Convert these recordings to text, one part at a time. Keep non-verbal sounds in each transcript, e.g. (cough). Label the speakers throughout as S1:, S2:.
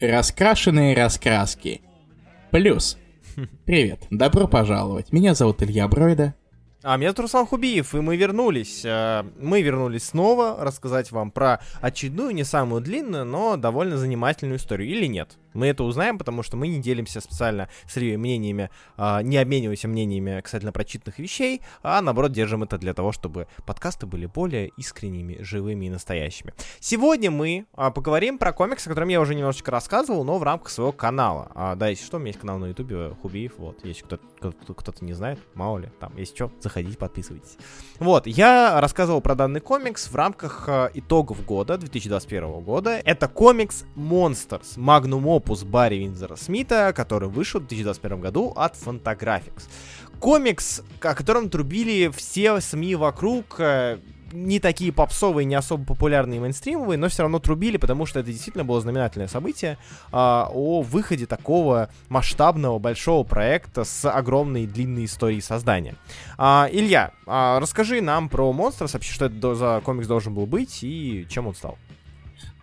S1: Раскрашенные раскраски. Плюс. (laughs) Привет, добро пожаловать. Меня зовут Илья Бройда.
S2: А меня зовут Руслан Хубиев, и мы вернулись. Э, мы вернулись снова рассказать вам про очередную, не самую длинную, но довольно занимательную историю. Или нет? Мы это узнаем, потому что мы не делимся специально с мнениями, а, не обмениваемся мнениями касательно прочитанных вещей, а наоборот держим это для того, чтобы подкасты были более искренними, живыми и настоящими. Сегодня мы а, поговорим про комикс, о котором я уже немножечко рассказывал, но в рамках своего канала. А, да, если что, у меня есть канал на ютубе Хубиев, вот, если кто-то, кто-то, не знает, мало ли, там, если что, заходите, подписывайтесь. Вот, я рассказывал про данный комикс в рамках а, итогов года, 2021 года. Это комикс Monsters, Magnum опус Барри Винзера Смита, который вышел в 2021 году от Fantagraphics. Комикс, о котором трубили все СМИ вокруг, э, не такие попсовые, не особо популярные мейнстримовые, но все равно трубили, потому что это действительно было знаменательное событие а, о выходе такого масштабного большого проекта с огромной длинной историей создания. А, Илья, а, расскажи нам про Monsters, вообще, что это за комикс должен был быть и чем он стал.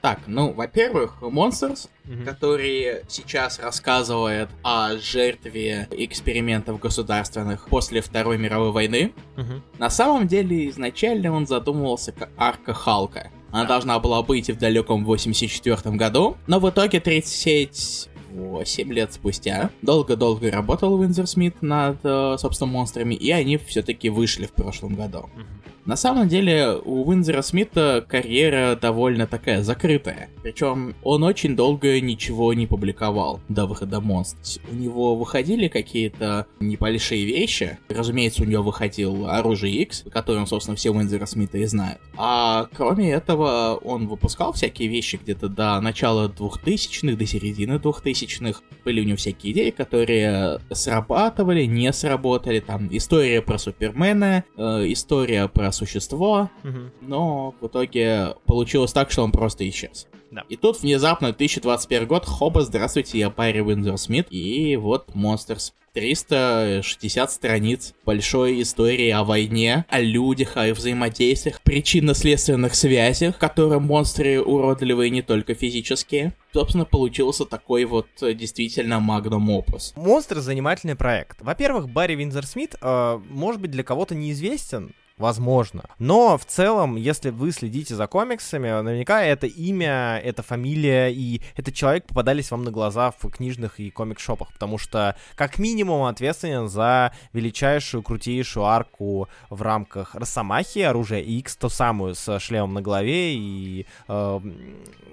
S1: Так, ну, во-первых, Monsters, mm-hmm. который сейчас рассказывает о жертве экспериментов государственных после Второй мировой войны, mm-hmm. на самом деле изначально он задумывался как арка Халка. Она должна была быть в далеком 84 году, но в итоге 38 лет спустя долго-долго работал Винзер Смит над, э, собственно, монстрами, и они все-таки вышли в прошлом году. Mm-hmm. На самом деле у Уинзера Смита карьера довольно такая закрытая. Причем он очень долго ничего не публиковал до выхода Монстр. У него выходили какие-то небольшие вещи. Разумеется, у него выходил Оружие X, который, собственно, все Уинзера Смита и знают. А кроме этого, он выпускал всякие вещи где-то до начала 2000-х, до середины 2000-х. Были у него всякие идеи, которые срабатывали, не сработали. Там история про Супермена, э, история про существо, угу. но в итоге получилось так, что он просто исчез. Да. И тут внезапно 2021 год, хоба, здравствуйте, я Барри Уиндзор Смит, и вот Monsters. 360 страниц большой истории о войне, о людях, о их взаимодействиях, причинно-следственных связях, которые монстры уродливые не только физические. Собственно, получился такой вот э, действительно магнум опус.
S2: Монстр занимательный проект. Во-первых, Барри Винзер Смит, э, может быть, для кого-то неизвестен, возможно. Но в целом, если вы следите за комиксами, наверняка это имя, это фамилия и этот человек попадались вам на глаза в книжных и комик-шопах, потому что как минимум ответственен за величайшую, крутейшую арку в рамках Росомахи, оружие X, то самую с шлемом на голове и э,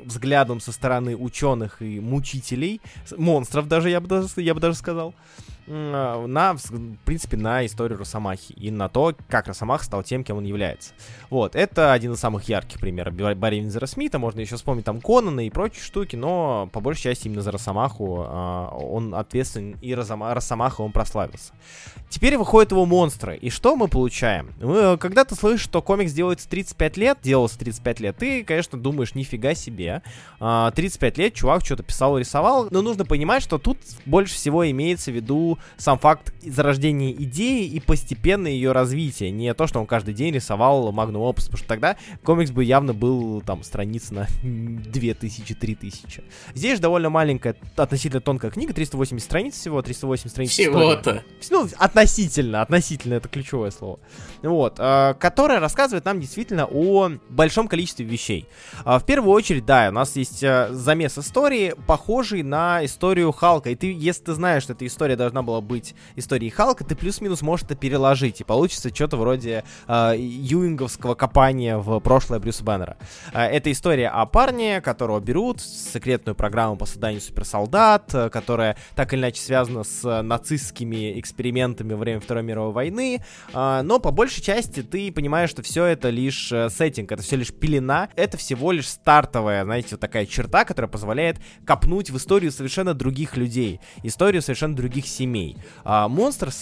S2: взглядом со стороны ученых и мучителей, монстров даже, я бы даже, я бы даже сказал. На, в принципе, на историю Росомахи и на то, как Росомаха стал тем, кем он является. Вот, это один из самых ярких примеров Барри Винзера Смита, можно еще вспомнить там Конана и прочие штуки, но по большей части именно за Росомаху а, он ответственен, и Росомаха он прославился. Теперь выходят его монстры, и что мы получаем? Мы, когда ты слышишь, что комикс делается 35 лет, делался 35 лет, ты, конечно, думаешь, нифига себе, 35 а, лет чувак что-то писал и рисовал, но нужно понимать, что тут больше всего имеется в виду сам факт зарождения идеи и постепенно ее развитие. Не то, что он каждый день рисовал Magnum Opus, потому что тогда комикс бы явно был там страниц на (laughs) 2000-3000. Здесь же довольно маленькая, относительно тонкая книга, 380 страниц всего, 380 страниц.
S1: Всего-то.
S2: Ну, относительно, относительно, это ключевое слово. Вот, э, которая рассказывает нам действительно о большом количестве вещей. Э, в первую очередь, да, у нас есть э, замес истории, похожий на историю Халка. И ты, если ты знаешь, что эта история должна была быть историей Халка, ты плюс-минус можешь это переложить, и получится что-то вроде э, юинговского копания в прошлое Брюса Беннера. Э, это история о парне, которого берут в секретную программу по созданию суперсолдат, э, которая так или иначе связана с нацистскими экспериментами во время Второй мировой войны, э, но по большей части ты понимаешь, что все это лишь э, сеттинг, это все лишь пелена, это всего лишь стартовая, знаете, вот такая черта, которая позволяет копнуть в историю совершенно других людей, историю совершенно других семей семей. А,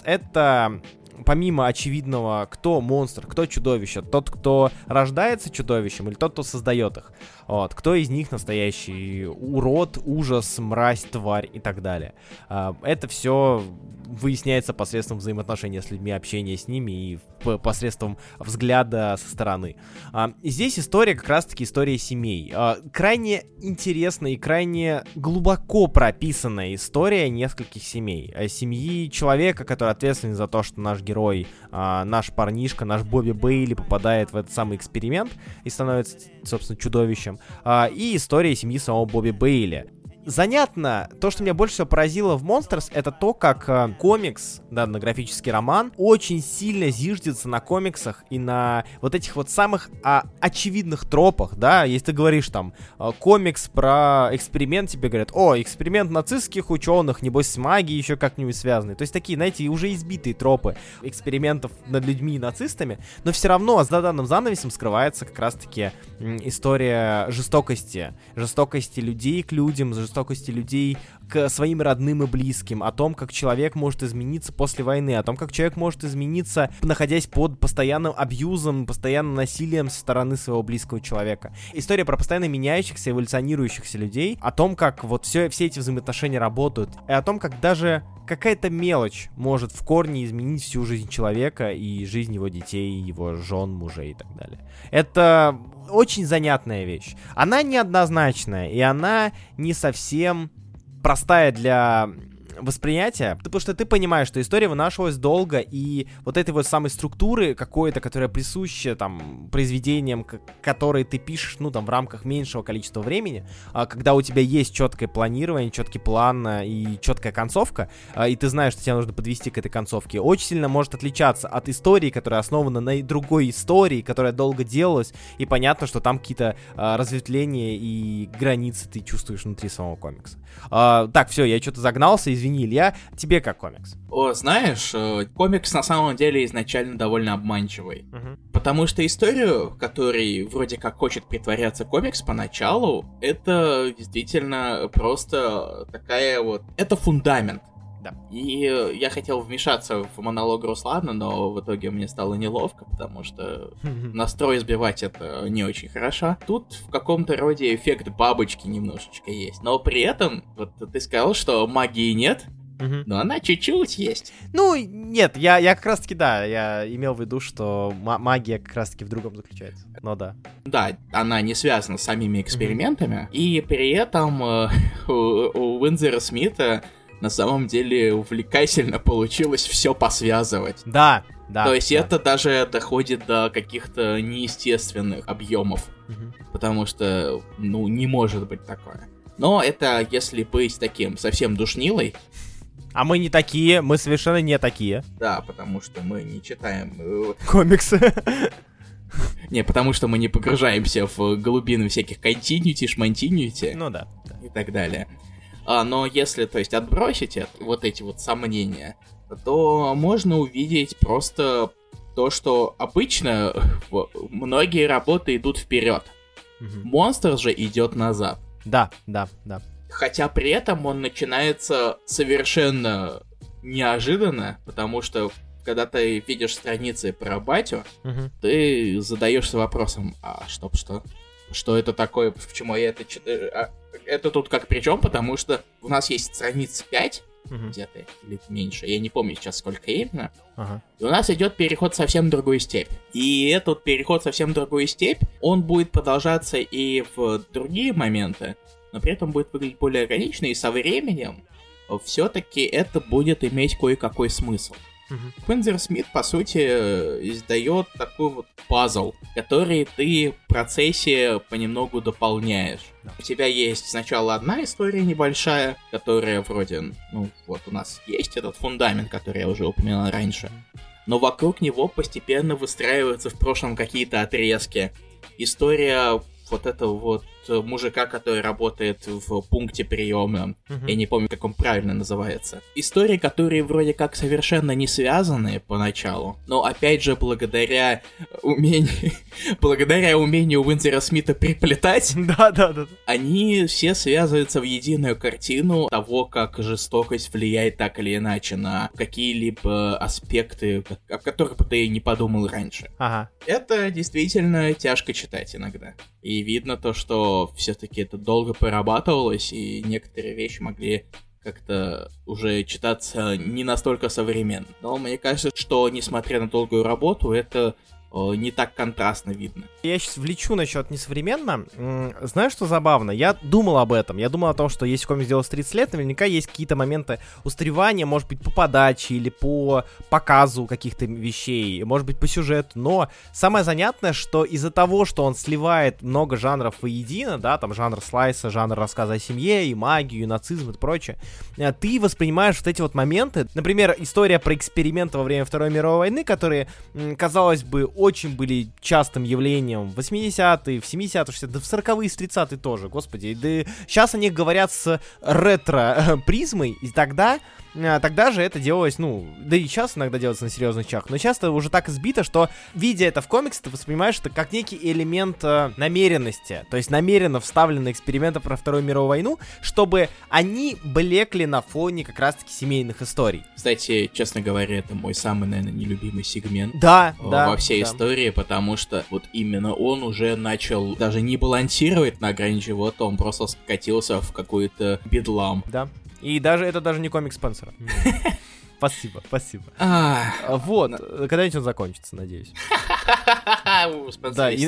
S2: это помимо очевидного, кто монстр, кто чудовище, тот, кто рождается чудовищем или тот, кто создает их. Вот, кто из них настоящий урод, ужас, мразь, тварь и так далее. А, это все выясняется посредством взаимоотношения с людьми, общения с ними и посредством взгляда со стороны. А, здесь история как раз-таки история семей. А, крайне интересная и крайне глубоко прописанная история нескольких семей. Семьи человека, который ответственен за то, что наш герой, а, наш парнишка, наш Бобби Бейли попадает в этот самый эксперимент и становится, собственно, чудовищем. А, и история семьи самого Бобби Бейли занятно, то, что меня больше всего поразило в Monsters, это то, как э, комикс, графический роман, очень сильно зиждется на комиксах и на вот этих вот самых а, очевидных тропах, да, если ты говоришь там э, комикс про эксперимент, тебе говорят, о, эксперимент нацистских ученых, небось с магией еще как-нибудь связанный. То есть такие, знаете, уже избитые тропы экспериментов над людьми и нацистами, но все равно за данным занавесом скрывается как раз-таки история жестокости, жестокости людей к людям, жестокости людей к своим родным и близким, о том, как человек может измениться после войны, о том, как человек может измениться, находясь под постоянным абьюзом, постоянным насилием со стороны своего близкого человека. История про постоянно меняющихся, эволюционирующихся людей, о том, как вот все, все эти взаимоотношения работают, и о том, как даже какая-то мелочь может в корне изменить всю жизнь человека и жизнь его детей, его жен, мужей и так далее. Это очень занятная вещь. Она неоднозначная, и она не совсем простая для восприятия, потому что ты понимаешь, что история вынашивалась долго, и вот этой вот самой структуры какой-то, которая присуща там произведениям, которые ты пишешь, ну там в рамках меньшего количества времени, а, когда у тебя есть четкое планирование, четкий план а, и четкая концовка, а, и ты знаешь, что тебе нужно подвести к этой концовке, очень сильно может отличаться от истории, которая основана на другой истории, которая долго делалась, и понятно, что там какие-то разветвления и границы ты чувствуешь внутри самого комикса. Так, все, я что-то загнался, извини извини, Илья, тебе как комикс?
S1: О, знаешь, э, комикс на самом деле изначально довольно обманчивый. Угу. Потому что историю, который вроде как хочет притворяться комикс поначалу, это действительно просто такая вот... Это фундамент. Да. И э, я хотел вмешаться в монолог Руслана, но в итоге мне стало неловко, потому что настрой сбивать это не очень хорошо. Тут в каком-то роде эффект бабочки немножечко есть. Но при этом, вот ты сказал, что магии нет, Угу. Но она чуть-чуть есть.
S2: Ну, нет, я, я как раз-таки, да, я имел в виду, что магия как раз-таки в другом заключается. Но да.
S1: Да, она не связана с самими экспериментами. Угу. И при этом э, (laughs) у, у Уинзера Смита на самом деле увлекательно получилось все посвязывать.
S2: Да, да.
S1: То есть
S2: да.
S1: это даже доходит до каких-то неестественных объемов. Угу. Потому что, ну, не может быть такое. Но это если быть таким совсем душнилой.
S2: А мы не такие, мы совершенно не такие.
S1: Да, потому что мы не читаем... Э,
S2: Комиксы.
S1: Не, потому что мы не погружаемся в глубины всяких континьюти, шмантиньюти.
S2: Ну да.
S1: И так далее. А, но если, то есть, отбросить это, вот эти вот сомнения, то можно увидеть просто то, что обычно многие работы идут вперед. Монстр же идет назад.
S2: Да, да, да.
S1: Хотя при этом он начинается совершенно неожиданно, потому что когда ты видишь страницы про батю, угу. ты задаешься вопросом, а что, что? Что это такое, почему я это читаю? Это тут как при чем, потому что у нас есть страниц 5, uh где-то, или меньше, я не помню сейчас сколько именно. uh И у нас идет переход совсем в другую степь. И этот переход совсем в другую степь, он будет продолжаться и в другие моменты, но при этом будет выглядеть более органично, и со временем все-таки это будет иметь кое-какой смысл. Угу. Смит, по сути, издает такой вот пазл, который ты в процессе понемногу дополняешь. Да. У тебя есть сначала одна история небольшая, которая вроде, ну, вот у нас есть этот фундамент, который я уже упоминал раньше, но вокруг него постепенно выстраиваются в прошлом какие-то отрезки. История вот этого вот мужика, который работает в пункте приема. Угу. Я не помню, как он правильно называется. Истории, которые вроде как совершенно не связаны поначалу, но опять же благодаря умению, (laughs) благодаря умению Уинзера Смита приплетать, (laughs)
S2: да, да, да,
S1: они все связываются в единую картину того, как жестокость влияет так или иначе на какие-либо аспекты, о которых бы ты не подумал раньше.
S2: Ага.
S1: Это действительно тяжко читать иногда. И видно то, что все-таки это долго прорабатывалось, и некоторые вещи могли как-то уже читаться не настолько современно. Но мне кажется, что несмотря на долгую работу, это не так контрастно видно.
S2: Я сейчас влечу насчет несовременно. Знаешь, что забавно? Я думал об этом. Я думал о том, что если комикс сделал 30 лет, наверняка есть какие-то моменты устаревания, может быть, по подаче или по показу каких-то вещей, может быть, по сюжету. Но самое занятное, что из-за того, что он сливает много жанров воедино, да, там жанр слайса, жанр рассказа о семье, и магию, и нацизм и прочее, э, ты воспринимаешь вот эти вот моменты. Например, история про эксперименты во время Второй мировой войны, которые, казалось бы, очень были частым явлением в 80-е, в 70-е, 60-е, да в 40-е, в 30-е тоже, господи. Да сейчас они говорят с ретро-призмой, и тогда а, тогда же это делалось, ну, да и сейчас иногда делается на серьезных чах, но часто уже так избито, что, видя это в комиксе, ты воспринимаешь это как некий элемент э, намеренности, то есть намеренно вставлены эксперименты про Вторую мировую войну, чтобы они блекли на фоне как раз-таки семейных историй.
S1: Кстати, честно говоря, это мой самый, наверное, нелюбимый сегмент
S2: да,
S1: э,
S2: да,
S1: во всей
S2: да.
S1: Истории, потому что вот именно он уже начал даже не балансировать на грани чего-то, он просто скатился в какой-то бедлам.
S2: Да. И даже это даже не комик Спенсера. (laughs) Спасибо, спасибо. А, вот, когда-нибудь он закончится, надеюсь. (laughs)
S1: Да, и...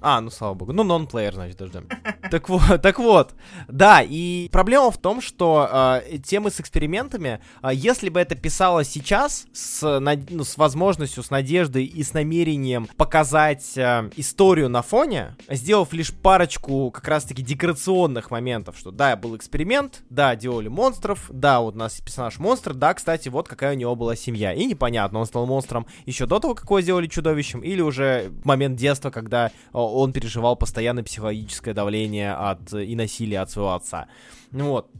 S2: А, ну слава богу. Ну, нон-плеер, значит, дождем. (laughs) Так вот, так вот. Да, и проблема в том, что э, темы с экспериментами, э, если бы это писалось сейчас, с, ну, с возможностью, с надеждой и с намерением показать э, историю на фоне, сделав лишь парочку как раз-таки декорационных моментов, что да, был эксперимент, да, делали монстров, да, вот у нас персонаж монстр, да, кстати, вот какая у него была семья. И непонятно, он стал монстром еще до того, как его сделали чудовищем, или уже в момент детства, когда он переживал постоянное психологическое давление от, и насилие от своего отца. Ну вот.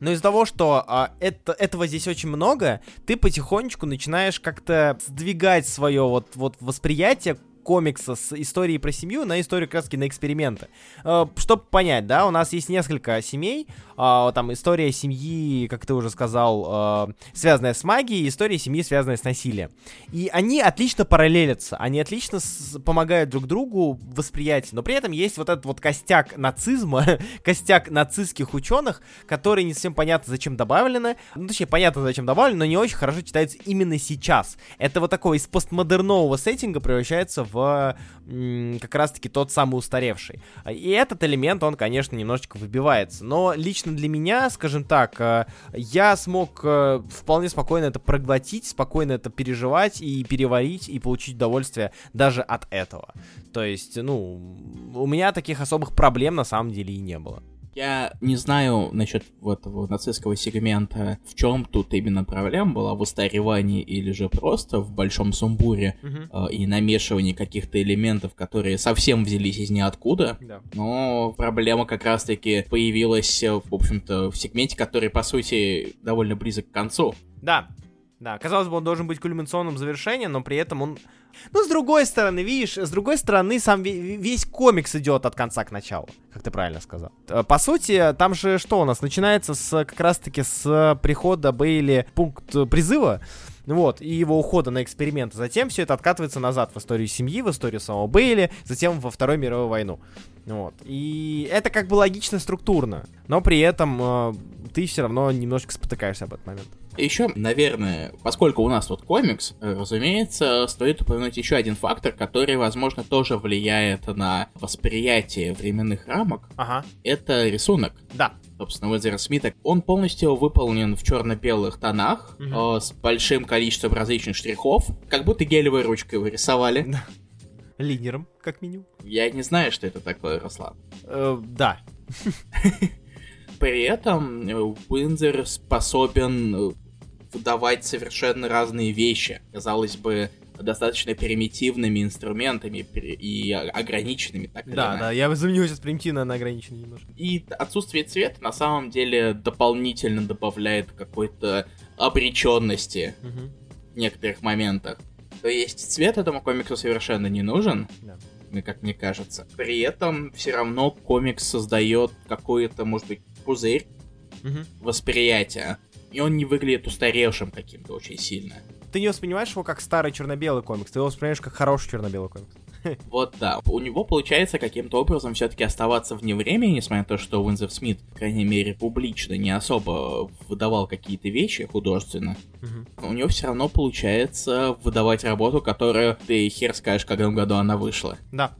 S2: Но из-за того, что а, это, этого здесь очень много, ты потихонечку начинаешь как-то сдвигать свое вот, вот восприятие комикса с историей про семью на историю как на эксперименты. Э, Чтобы понять, да, у нас есть несколько семей, а, там история семьи, как ты уже сказал, э, связанная с магией, история семьи, связанная с насилием. И они отлично параллелятся, они отлично помогают друг другу в восприятии, но при этом есть вот этот вот костяк нацизма, (laughs) костяк нацистских ученых, которые не совсем понятно, зачем добавлены, ну, точнее, понятно, зачем добавлены, но не очень хорошо читаются именно сейчас. Это вот такого из постмодернового сеттинга превращается в как раз-таки тот самый устаревший. И этот элемент, он, конечно, немножечко выбивается. Но лично для меня, скажем так, э, я смог э, вполне спокойно это проглотить, спокойно это переживать и переварить, и получить удовольствие даже от этого. То есть, ну, у меня таких особых проблем на самом деле и не было.
S1: Я не знаю насчет вот этого нацистского сегмента, в чем тут именно проблема была, в устаревании или же просто в большом сумбуре uh-huh. э, и намешивании каких-то элементов, которые совсем взялись из ниоткуда.
S2: Да.
S1: Но проблема как раз-таки появилась, в общем-то, в сегменте, который, по сути, довольно близок к концу.
S2: Да, да, казалось бы, он должен быть кульминационным завершением, но при этом он... Ну, с другой стороны, видишь, с другой стороны, сам весь комикс идет от конца к началу, как ты правильно сказал. Э, по сути, там же что у нас? Начинается с как раз-таки с прихода Бейли пункт призыва, вот, и его ухода на эксперимент. Затем все это откатывается назад в историю семьи, в историю самого Бейли, затем во Вторую мировую войну. Вот. И это как бы логично структурно, но при этом э, ты все равно немножко спотыкаешься об этот момент.
S1: Еще, наверное, поскольку у нас тут комикс, э, разумеется, стоит упомянуть еще один фактор, который, возможно, тоже влияет на восприятие временных рамок.
S2: Ага.
S1: Это рисунок.
S2: Да.
S1: Собственно, Уэзера Смита. Он полностью выполнен в черно-белых тонах, угу. э, с большим количеством различных штрихов, как будто гелевой ручкой вы рисовали.
S2: Да. Линером, как минимум.
S1: Я не знаю, что это такое, Руслан.
S2: Э, да.
S1: При этом Уинзер способен выдавать совершенно разные вещи. Казалось бы, достаточно примитивными инструментами и ограниченными, так
S2: Да, да, я заменю сейчас примитивно на ограниченный немножко.
S1: И отсутствие цвета на самом деле дополнительно добавляет какой-то обреченности угу. в некоторых моментах. То есть цвет этому комиксу совершенно не нужен. Да как мне кажется. При этом все равно комикс создает какой-то, может быть, пузырь угу. восприятия. И он не выглядит устаревшим каким-то очень сильно
S2: ты не воспринимаешь его как старый черно-белый комикс, ты его воспринимаешь как хороший черно-белый комикс. (laughs)
S1: Вот да. У него получается каким-то образом все-таки оставаться вне времени, несмотря на то, что Уинзер Смит, по крайней мере, публично не особо выдавал какие-то вещи художественно. У него все равно получается выдавать работу, которую ты хер скажешь, в каком году она вышла.
S2: Да,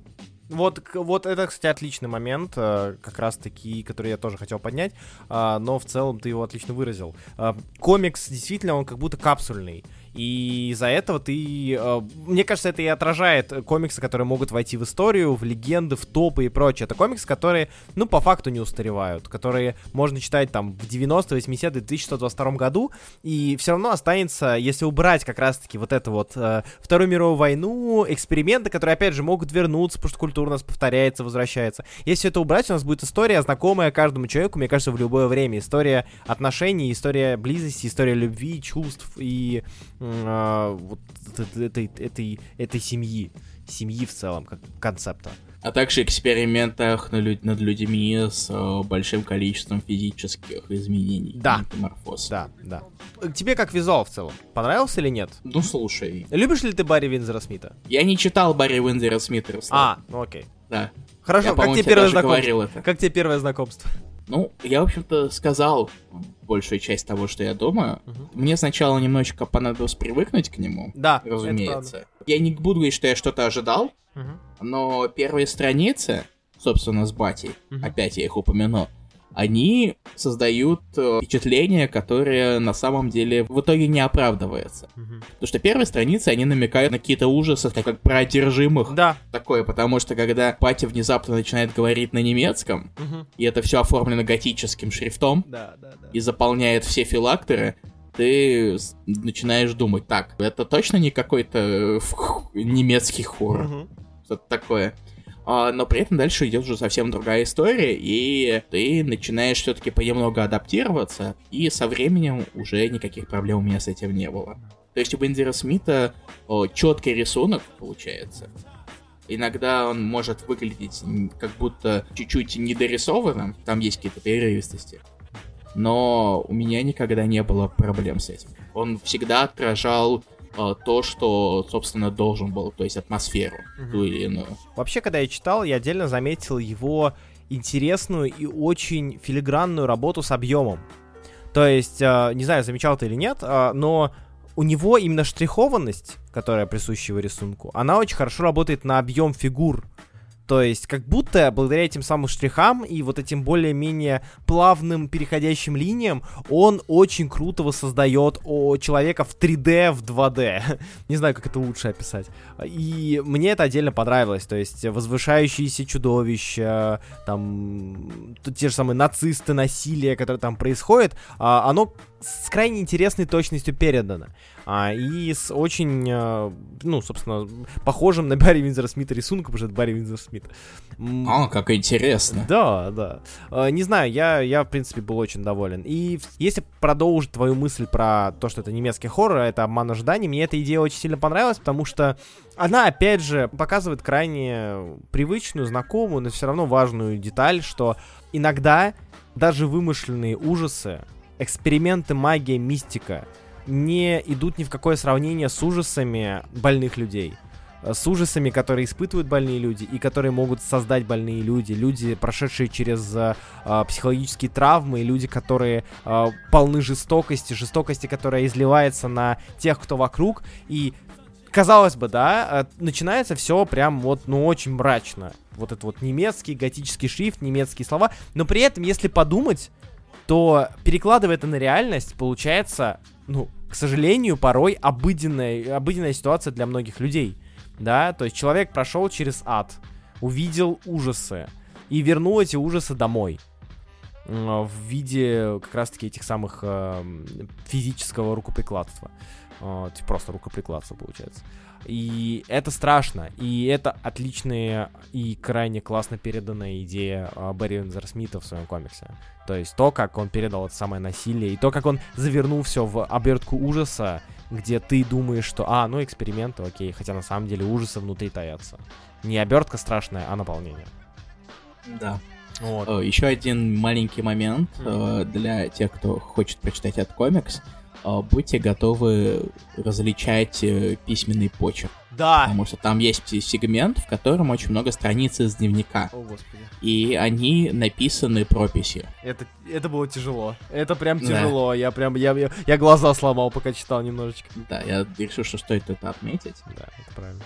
S2: вот, вот это, кстати, отличный момент, э, как раз-таки, который я тоже хотел поднять, а, но в целом ты его отлично выразил. А, комикс, действительно, он как будто капсульный. И из-за этого ты... Э, мне кажется, это и отражает комиксы, которые могут войти в историю, в легенды, в топы и прочее. Это комиксы, которые, ну, по факту не устаревают, которые можно читать там в 90 80 2022 году, и все равно останется, если убрать как раз-таки вот это вот э, Вторую мировую войну, эксперименты, которые, опять же, могут вернуться, потому что культура у нас повторяется, возвращается. Если это убрать, у нас будет история, знакомая каждому человеку, мне кажется, в любое время. История отношений, история близости, история любви, чувств и э, вот этой, этой, этой семьи, семьи в целом, как концепта.
S1: А также экспериментах над, над людьми с э, большим количеством физических изменений.
S2: Да. Метаморфоз. Да, да. Тебе как визуал в целом? Понравился или нет?
S1: Ну, слушай.
S2: Любишь ли ты Барри Винзера Смита?
S1: Я не читал Барри Винзера Смита,
S2: Руслан. А, ну окей.
S1: Да.
S2: Хорошо,
S1: я,
S2: как тебе первое знакомство? Как тебе первое знакомство?
S1: Ну, я, в общем-то, сказал большую часть того, что я думаю. Угу. Мне сначала немножечко понадобилось привыкнуть к нему.
S2: Да,
S1: разумеется. Я не буду говорить, что я что-то ожидал, угу. но первые страницы, собственно, с батей, угу. опять я их упомяну, они создают э, впечатление, которое на самом деле в итоге не оправдывается. Угу. Потому что первые страницы, они намекают на какие-то ужасы, так как про одержимых.
S2: Да.
S1: Такое, потому что когда Пати внезапно начинает говорить на немецком, угу. и это все оформлено готическим шрифтом,
S2: да, да, да.
S1: и заполняет все филактеры, ты начинаешь думать, так, это точно не какой-то э, немецкий хоррор. Угу. Что-то такое. А, но при этом дальше идет уже совсем другая история, и ты начинаешь все-таки понемногу адаптироваться, и со временем уже никаких проблем у меня с этим не было. То есть у Бендера Смита о, четкий рисунок получается. Иногда он может выглядеть как будто чуть-чуть недорисованным, там есть какие-то прерывистости. Но у меня никогда не было проблем с этим. Он всегда отражал то, что, собственно, должен был, то есть атмосферу угу. ту или иную.
S2: Вообще, когда я читал, я отдельно заметил его интересную и очень филигранную работу с объемом. То есть, а, не знаю, замечал ты или нет, а, но у него именно штрихованность, которая присуща его рисунку, она очень хорошо работает на объем фигур. То есть, как будто благодаря этим самым штрихам и вот этим более-менее плавным переходящим линиям, он очень круто воссоздает о человека в 3D, в 2D. (laughs) Не знаю, как это лучше описать. И мне это отдельно понравилось. То есть, возвышающиеся чудовища, там, те же самые нацисты, насилие, которое там происходит, а, оно с крайне интересной точностью передано. А, и с очень, а, ну, собственно, похожим на (laughs) Барри Винзера Смита рисунком, потому что это Барри Винзер Смит.
S1: А, как интересно.
S2: Да, да. А, не знаю, я, я, в принципе, был очень доволен. И если продолжить твою мысль про то, что это немецкий хоррор, это обман ожиданий, мне эта идея очень сильно понравилась, потому что она, опять же, показывает крайне привычную, знакомую, но все равно важную деталь, что иногда даже вымышленные ужасы, эксперименты, магия, мистика — не идут ни в какое сравнение с ужасами больных людей. Э, с ужасами, которые испытывают больные люди и которые могут создать больные люди, люди, прошедшие через э, э психологические травмы, люди, которые э, полны жестокости, жестокости, которая изливается на тех, кто вокруг, и казалось бы, да, э, начинается все прям вот, ну, очень мрачно. Вот это вот немецкий, готический шрифт, немецкие слова, но при этом, если подумать, то перекладывая это на реальность, получается, ну, к сожалению, порой обыденная, обыденная ситуация для многих людей. Да, то есть человек прошел через ад, увидел ужасы и вернул эти ужасы домой в виде как раз-таки этих самых э, физического рукоприкладства. Э, просто рукоприкладства, получается. И это страшно. И это отличная и крайне классно переданная идея а, Барри Винзер Смита в своем комиксе. То есть то, как он передал это самое насилие, и то, как он завернул все в обертку ужаса, где ты думаешь, что, а, ну эксперименты, окей, хотя на самом деле ужасы внутри таятся. Не обертка страшная, а наполнение.
S1: Да. Вот. Э, Еще один маленький момент mm-hmm. для тех, кто хочет прочитать этот комикс. Э, будьте готовы различать письменный почерк.
S2: Да.
S1: Потому что там есть сегмент, в котором очень много страниц из дневника.
S2: О, господи.
S1: И они написаны прописью.
S2: Это, это было тяжело. Это прям тяжело. Да. Я прям, я, я, я глаза сломал, пока читал немножечко.
S1: Да, я решил, что стоит это отметить.
S2: Да, это правильно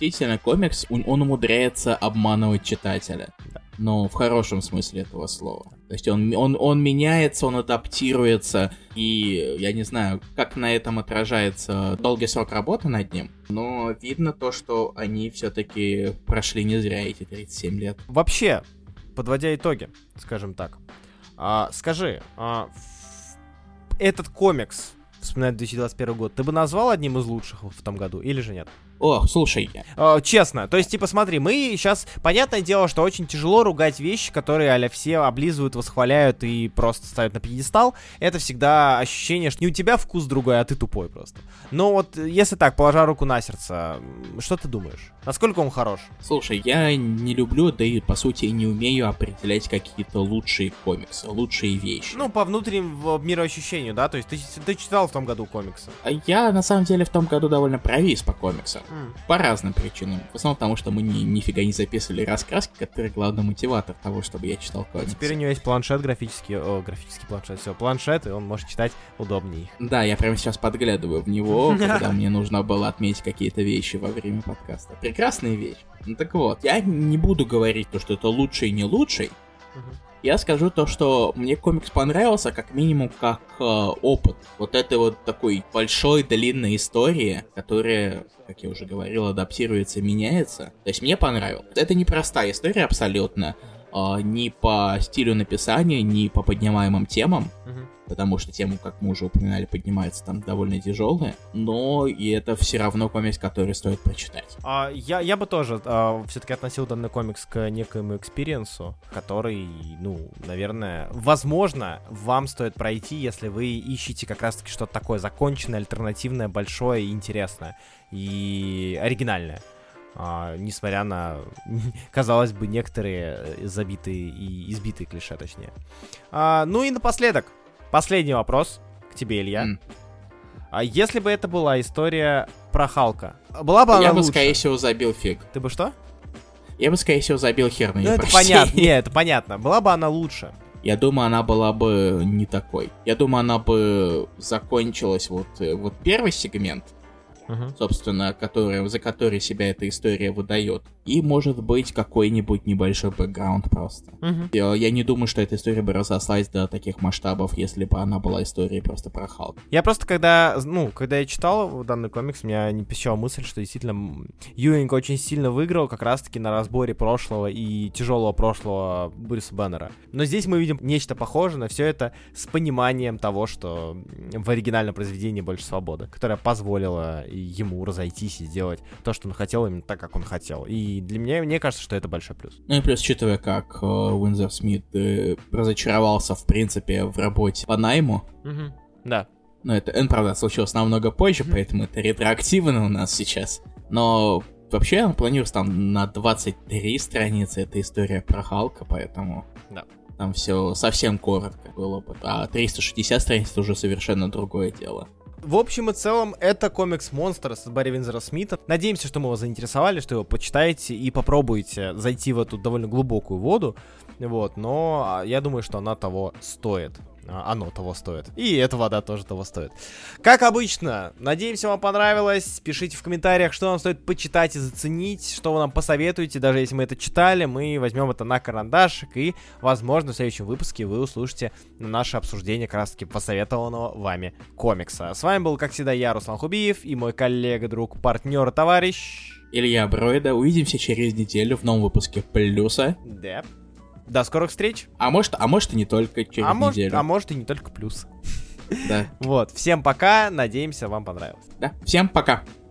S1: действительно комикс, он умудряется обманывать читателя. Да. Но в хорошем смысле этого слова. То есть он, он, он меняется, он адаптируется, и я не знаю, как на этом отражается долгий срок работы над ним, но видно то, что они все-таки прошли не зря эти 37 лет.
S2: Вообще, подводя итоги, скажем так, а, скажи, а, этот комикс, вспоминает 2021 год, ты бы назвал одним из лучших в том году или же нет?
S1: О, слушай.
S2: Э, честно, то есть, типа, смотри, мы сейчас, понятное дело, что очень тяжело ругать вещи, которые аля все облизывают, восхваляют и просто ставят на пьедестал. Это всегда ощущение, что не у тебя вкус другой, а ты тупой просто. Но вот, если так, положа руку на сердце, что ты думаешь? Насколько он хорош?
S1: Слушай, я не люблю, да и, по сути, не умею определять какие-то лучшие комиксы, лучшие вещи.
S2: Ну, по внутреннему мироощущению, да? То есть, ты, ты читал в том году комиксы?
S1: А я, на самом деле, в том году довольно провис по комиксам. По разным причинам. В основном потому, что мы ни, нифига не записывали раскраски, который главный мотиватор того, чтобы я читал комиксы.
S2: Теперь у него есть планшет графический, о, графический планшет, все, планшет, и он может читать удобнее.
S1: Да, я прямо сейчас подглядываю в него, (laughs) когда мне нужно было отметить какие-то вещи во время подкаста. Прекрасная вещь. Ну так вот, я не буду говорить то, что это лучший и не лучший, я скажу то, что мне комикс понравился как минимум как э, опыт. Вот этой вот такой большой длинной истории, которая, как я уже говорил, адаптируется, меняется. То есть мне понравилось. Это непростая история абсолютно. Э, ни по стилю написания, ни по поднимаемым темам. Uh-huh потому что тема, как мы уже упоминали, поднимается там довольно тяжелая, но и это все равно комикс, который стоит прочитать.
S2: А, я, я бы тоже а, все-таки относил данный комикс к некоему экспириенсу, который, ну, наверное, возможно, вам стоит пройти, если вы ищете как раз-таки что-то такое законченное, альтернативное, большое и интересное, и оригинальное. А, несмотря на, (laughs) казалось бы, некоторые забитые и избитые клише, точнее. А, ну и напоследок, Последний вопрос к тебе, Илья. Mm. А если бы это была история про Халка, была бы она
S1: Я
S2: бы,
S1: скорее всего, забил фиг.
S2: Ты бы что?
S1: Я бы, скорее всего, забил хер на
S2: Ну, это понятно. Не, это понятно. Была бы она лучше.
S1: Я думаю, она была бы не такой. Я думаю, она бы закончилась вот, э, вот первый сегмент, uh-huh. собственно, который, за который себя эта история выдает. И, может быть, какой-нибудь небольшой бэкграунд просто. Uh-huh. Я, не думаю, что эта история бы разослась до таких масштабов, если бы она была историей просто про Халк.
S2: Я просто, когда, ну, когда я читал данный комикс, меня не посещала мысль, что действительно Юинг очень сильно выиграл как раз-таки на разборе прошлого и тяжелого прошлого Брюса Беннера. Но здесь мы видим нечто похожее, но все это с пониманием того, что в оригинальном произведении больше свободы, которая позволила ему разойтись и сделать то, что он хотел, именно так, как он хотел. И для меня, мне кажется, что это большой плюс.
S1: Ну и плюс, учитывая, как э, Уинзер Смит э, разочаровался, в принципе, в работе по найму.
S2: Угу. Да.
S1: Ну, это, это, правда, случилось намного позже, mm поэтому это ретроактивно у нас сейчас. Но вообще он планируется там на 23 страницы эта история про Халка, поэтому...
S2: Да.
S1: Там все совсем коротко было бы. А 360 страниц это уже совершенно другое дело.
S2: В общем и целом, это комикс Монстр с Барри Винзера Смита. Надеемся, что мы вас заинтересовали, что его почитаете и попробуете зайти в эту довольно глубокую воду. Вот, но а, я думаю, что она того стоит. А, оно того стоит. И эта вода тоже того стоит. Как обычно, надеемся, вам понравилось. Пишите в комментариях, что вам стоит почитать и заценить, что вы нам посоветуете. Даже если мы это читали, мы возьмем это на карандашик. И, возможно, в следующем выпуске вы услышите наше обсуждение как раз-таки посоветованного вами комикса. С вами был, как всегда, я, Руслан Хубиев, и мой коллега, друг, партнер, товарищ...
S1: Илья Бройда. Увидимся через неделю в новом выпуске Плюса.
S2: Да. До скорых встреч.
S1: А может, а может и не только через
S2: а
S1: неделю.
S2: Может, а может и не только плюс.
S1: Да. (laughs)
S2: Вот. Всем пока. Надеемся, вам понравилось.
S1: Да. Всем пока.